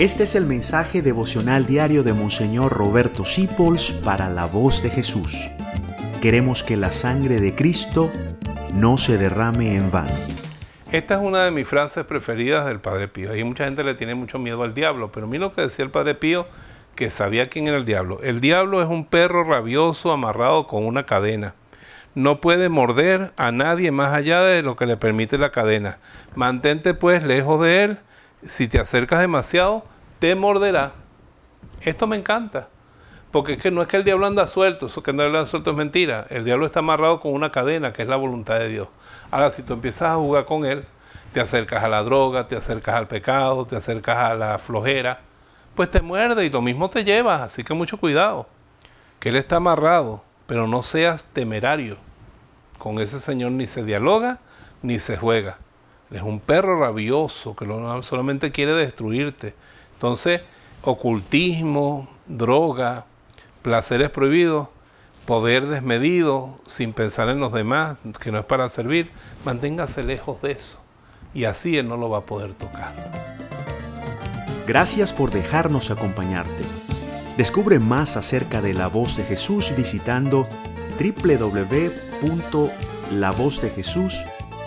Este es el mensaje devocional diario de Monseñor Roberto Sipols para la voz de Jesús. Queremos que la sangre de Cristo no se derrame en vano. Esta es una de mis frases preferidas del Padre Pío. Hay mucha gente le tiene mucho miedo al diablo, pero mira lo que decía el Padre Pío, que sabía quién era el diablo. El diablo es un perro rabioso amarrado con una cadena. No puede morder a nadie más allá de lo que le permite la cadena. Mantente pues lejos de él si te acercas demasiado, te morderá. Esto me encanta. Porque es que no es que el diablo anda suelto, eso que anda suelto es mentira. El diablo está amarrado con una cadena que es la voluntad de Dios. Ahora, si tú empiezas a jugar con él, te acercas a la droga, te acercas al pecado, te acercas a la flojera, pues te muerde y lo mismo te llevas. Así que mucho cuidado. Que él está amarrado, pero no seas temerario. Con ese señor ni se dialoga ni se juega. Es un perro rabioso que solamente quiere destruirte. Entonces, ocultismo, droga, placeres prohibidos, poder desmedido, sin pensar en los demás, que no es para servir, manténgase lejos de eso. Y así Él no lo va a poder tocar. Gracias por dejarnos acompañarte. Descubre más acerca de la voz de Jesús visitando www.lavozdejesús.com